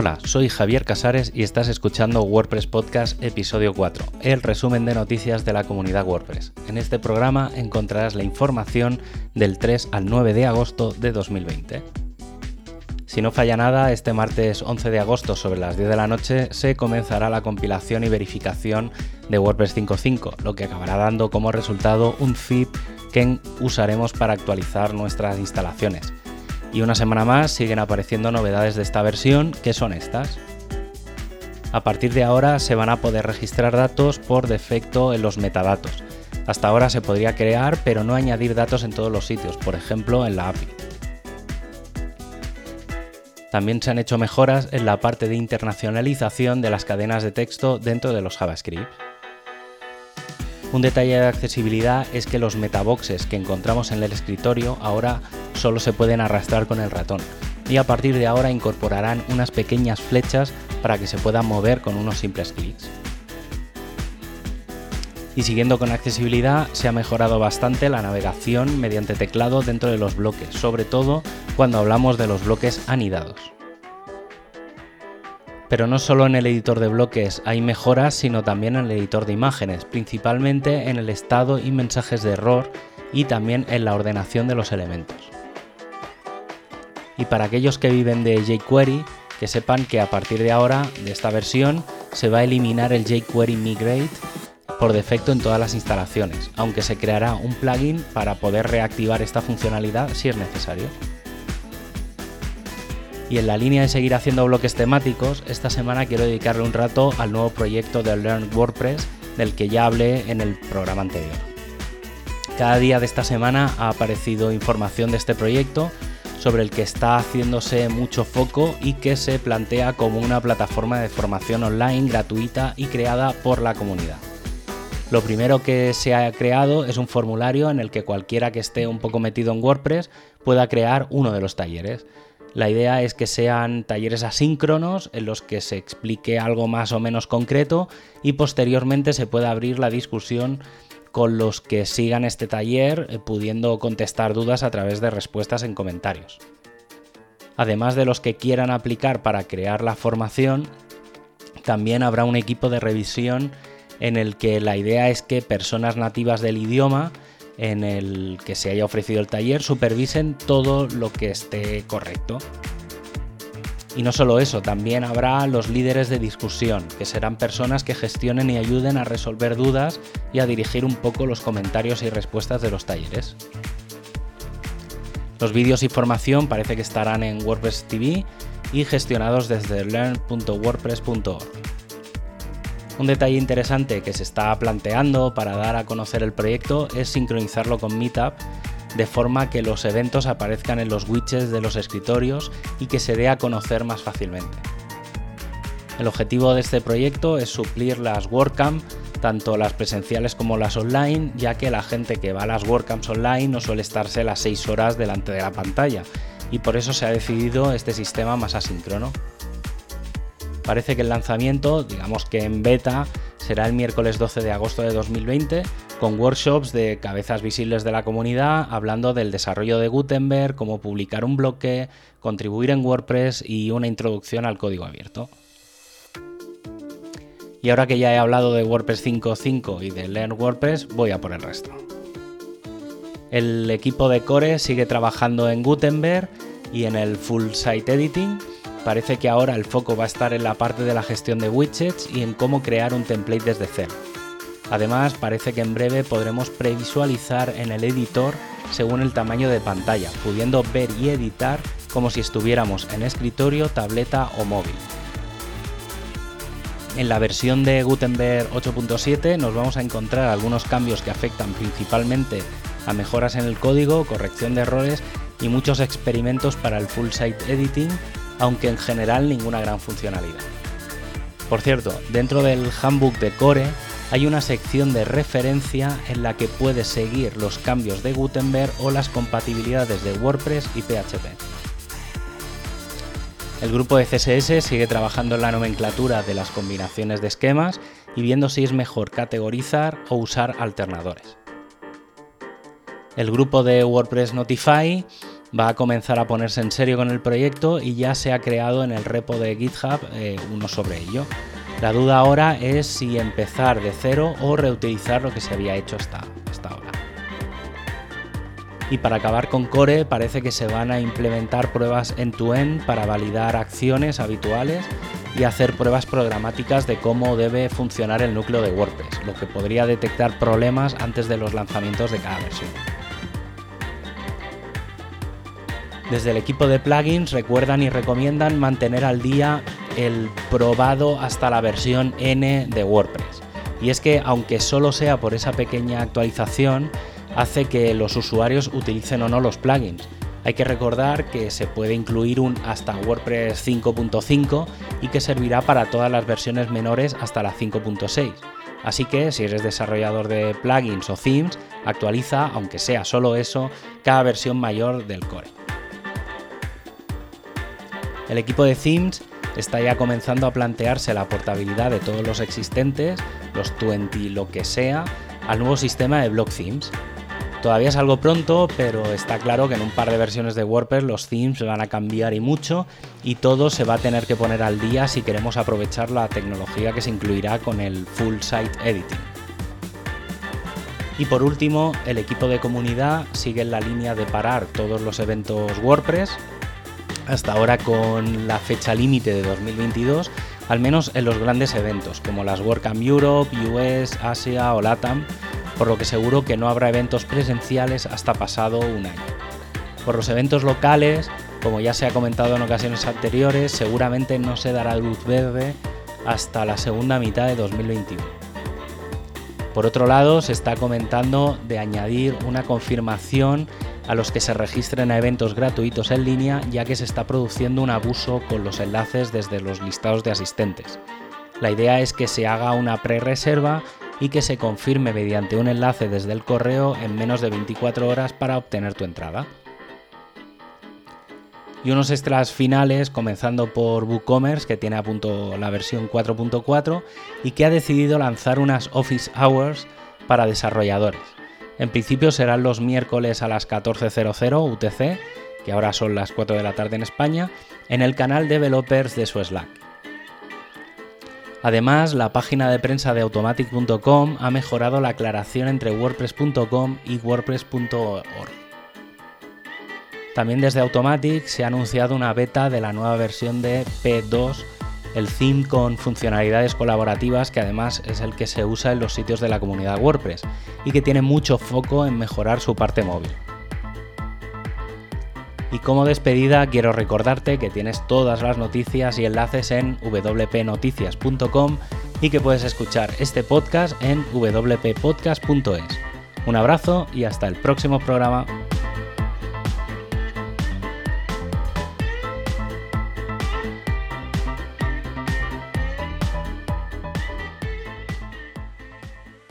Hola, soy Javier Casares y estás escuchando WordPress Podcast episodio 4, el resumen de noticias de la comunidad WordPress. En este programa encontrarás la información del 3 al 9 de agosto de 2020. Si no falla nada, este martes 11 de agosto sobre las 10 de la noche se comenzará la compilación y verificación de WordPress 5.5, lo que acabará dando como resultado un zip que usaremos para actualizar nuestras instalaciones. Y una semana más siguen apareciendo novedades de esta versión, que son estas. A partir de ahora se van a poder registrar datos por defecto en los metadatos. Hasta ahora se podría crear, pero no añadir datos en todos los sitios, por ejemplo en la API. También se han hecho mejoras en la parte de internacionalización de las cadenas de texto dentro de los JavaScript. Un detalle de accesibilidad es que los metaboxes que encontramos en el escritorio ahora solo se pueden arrastrar con el ratón y a partir de ahora incorporarán unas pequeñas flechas para que se puedan mover con unos simples clics. Y siguiendo con accesibilidad, se ha mejorado bastante la navegación mediante teclado dentro de los bloques, sobre todo cuando hablamos de los bloques anidados. Pero no solo en el editor de bloques hay mejoras, sino también en el editor de imágenes, principalmente en el estado y mensajes de error y también en la ordenación de los elementos. Y para aquellos que viven de jQuery, que sepan que a partir de ahora, de esta versión, se va a eliminar el jQuery Migrate por defecto en todas las instalaciones, aunque se creará un plugin para poder reactivar esta funcionalidad si es necesario. Y en la línea de seguir haciendo bloques temáticos, esta semana quiero dedicarle un rato al nuevo proyecto de Learn WordPress del que ya hablé en el programa anterior. Cada día de esta semana ha aparecido información de este proyecto sobre el que está haciéndose mucho foco y que se plantea como una plataforma de formación online gratuita y creada por la comunidad. Lo primero que se ha creado es un formulario en el que cualquiera que esté un poco metido en WordPress pueda crear uno de los talleres. La idea es que sean talleres asíncronos en los que se explique algo más o menos concreto y posteriormente se pueda abrir la discusión con los que sigan este taller eh, pudiendo contestar dudas a través de respuestas en comentarios. Además de los que quieran aplicar para crear la formación, también habrá un equipo de revisión en el que la idea es que personas nativas del idioma en el que se haya ofrecido el taller supervisen todo lo que esté correcto. Y no solo eso, también habrá los líderes de discusión, que serán personas que gestionen y ayuden a resolver dudas y a dirigir un poco los comentarios y respuestas de los talleres. Los vídeos y formación parece que estarán en WordPress TV y gestionados desde learn.wordpress.org. Un detalle interesante que se está planteando para dar a conocer el proyecto es sincronizarlo con Meetup de forma que los eventos aparezcan en los widgets de los escritorios y que se dé a conocer más fácilmente. El objetivo de este proyecto es suplir las WordCamp, tanto las presenciales como las online, ya que la gente que va a las WordCamps online no suele estarse las 6 horas delante de la pantalla, y por eso se ha decidido este sistema más asíncrono. Parece que el lanzamiento, digamos que en beta, será el miércoles 12 de agosto de 2020 con workshops de cabezas visibles de la comunidad hablando del desarrollo de Gutenberg, cómo publicar un bloque, contribuir en WordPress y una introducción al código abierto. Y ahora que ya he hablado de WordPress 5.5 y de Learn WordPress, voy a por el resto. El equipo de Core sigue trabajando en Gutenberg y en el Full Site Editing Parece que ahora el foco va a estar en la parte de la gestión de widgets y en cómo crear un template desde cero. Además, parece que en breve podremos previsualizar en el editor según el tamaño de pantalla, pudiendo ver y editar como si estuviéramos en escritorio, tableta o móvil. En la versión de Gutenberg 8.7 nos vamos a encontrar algunos cambios que afectan principalmente a mejoras en el código, corrección de errores y muchos experimentos para el full site editing aunque en general ninguna gran funcionalidad. Por cierto, dentro del handbook de Core hay una sección de referencia en la que puedes seguir los cambios de Gutenberg o las compatibilidades de WordPress y PHP. El grupo de CSS sigue trabajando en la nomenclatura de las combinaciones de esquemas y viendo si es mejor categorizar o usar alternadores. El grupo de WordPress Notify va a comenzar a ponerse en serio con el proyecto y ya se ha creado en el repo de GitHub eh, uno sobre ello. La duda ahora es si empezar de cero o reutilizar lo que se había hecho hasta, hasta ahora. Y para acabar con Core parece que se van a implementar pruebas end-to-end para validar acciones habituales y hacer pruebas programáticas de cómo debe funcionar el núcleo de WordPress, lo que podría detectar problemas antes de los lanzamientos de cada versión. Desde el equipo de plugins recuerdan y recomiendan mantener al día el probado hasta la versión N de WordPress. Y es que aunque solo sea por esa pequeña actualización, hace que los usuarios utilicen o no los plugins. Hay que recordar que se puede incluir un hasta WordPress 5.5 y que servirá para todas las versiones menores hasta la 5.6. Así que si eres desarrollador de plugins o themes, actualiza, aunque sea solo eso, cada versión mayor del core. El equipo de themes está ya comenzando a plantearse la portabilidad de todos los existentes, los 20 lo que sea, al nuevo sistema de block themes. Todavía es algo pronto, pero está claro que en un par de versiones de WordPress los themes van a cambiar y mucho y todo se va a tener que poner al día si queremos aprovechar la tecnología que se incluirá con el Full Site Editing. Y por último, el equipo de comunidad sigue en la línea de parar todos los eventos WordPress, hasta ahora con la fecha límite de 2022, al menos en los grandes eventos como las WordCamp Europe, US, Asia o LATAM, por lo que seguro que no habrá eventos presenciales hasta pasado un año. Por los eventos locales, como ya se ha comentado en ocasiones anteriores, seguramente no se dará luz verde hasta la segunda mitad de 2021. Por otro lado, se está comentando de añadir una confirmación a los que se registren a eventos gratuitos en línea, ya que se está produciendo un abuso con los enlaces desde los listados de asistentes. La idea es que se haga una pre-reserva y que se confirme mediante un enlace desde el correo en menos de 24 horas para obtener tu entrada. Y unos extras finales, comenzando por WooCommerce, que tiene la versión 4.4 y que ha decidido lanzar unas Office Hours para desarrolladores. En principio serán los miércoles a las 14.00 UTC, que ahora son las 4 de la tarde en España, en el canal Developers de su Slack. Además, la página de prensa de automatic.com ha mejorado la aclaración entre wordpress.com y wordpress.org. También desde Automatic se ha anunciado una beta de la nueva versión de P2, el theme con funcionalidades colaborativas que además es el que se usa en los sitios de la comunidad WordPress y que tiene mucho foco en mejorar su parte móvil. Y como despedida quiero recordarte que tienes todas las noticias y enlaces en wpnoticias.com y que puedes escuchar este podcast en wppodcast.es. Un abrazo y hasta el próximo programa.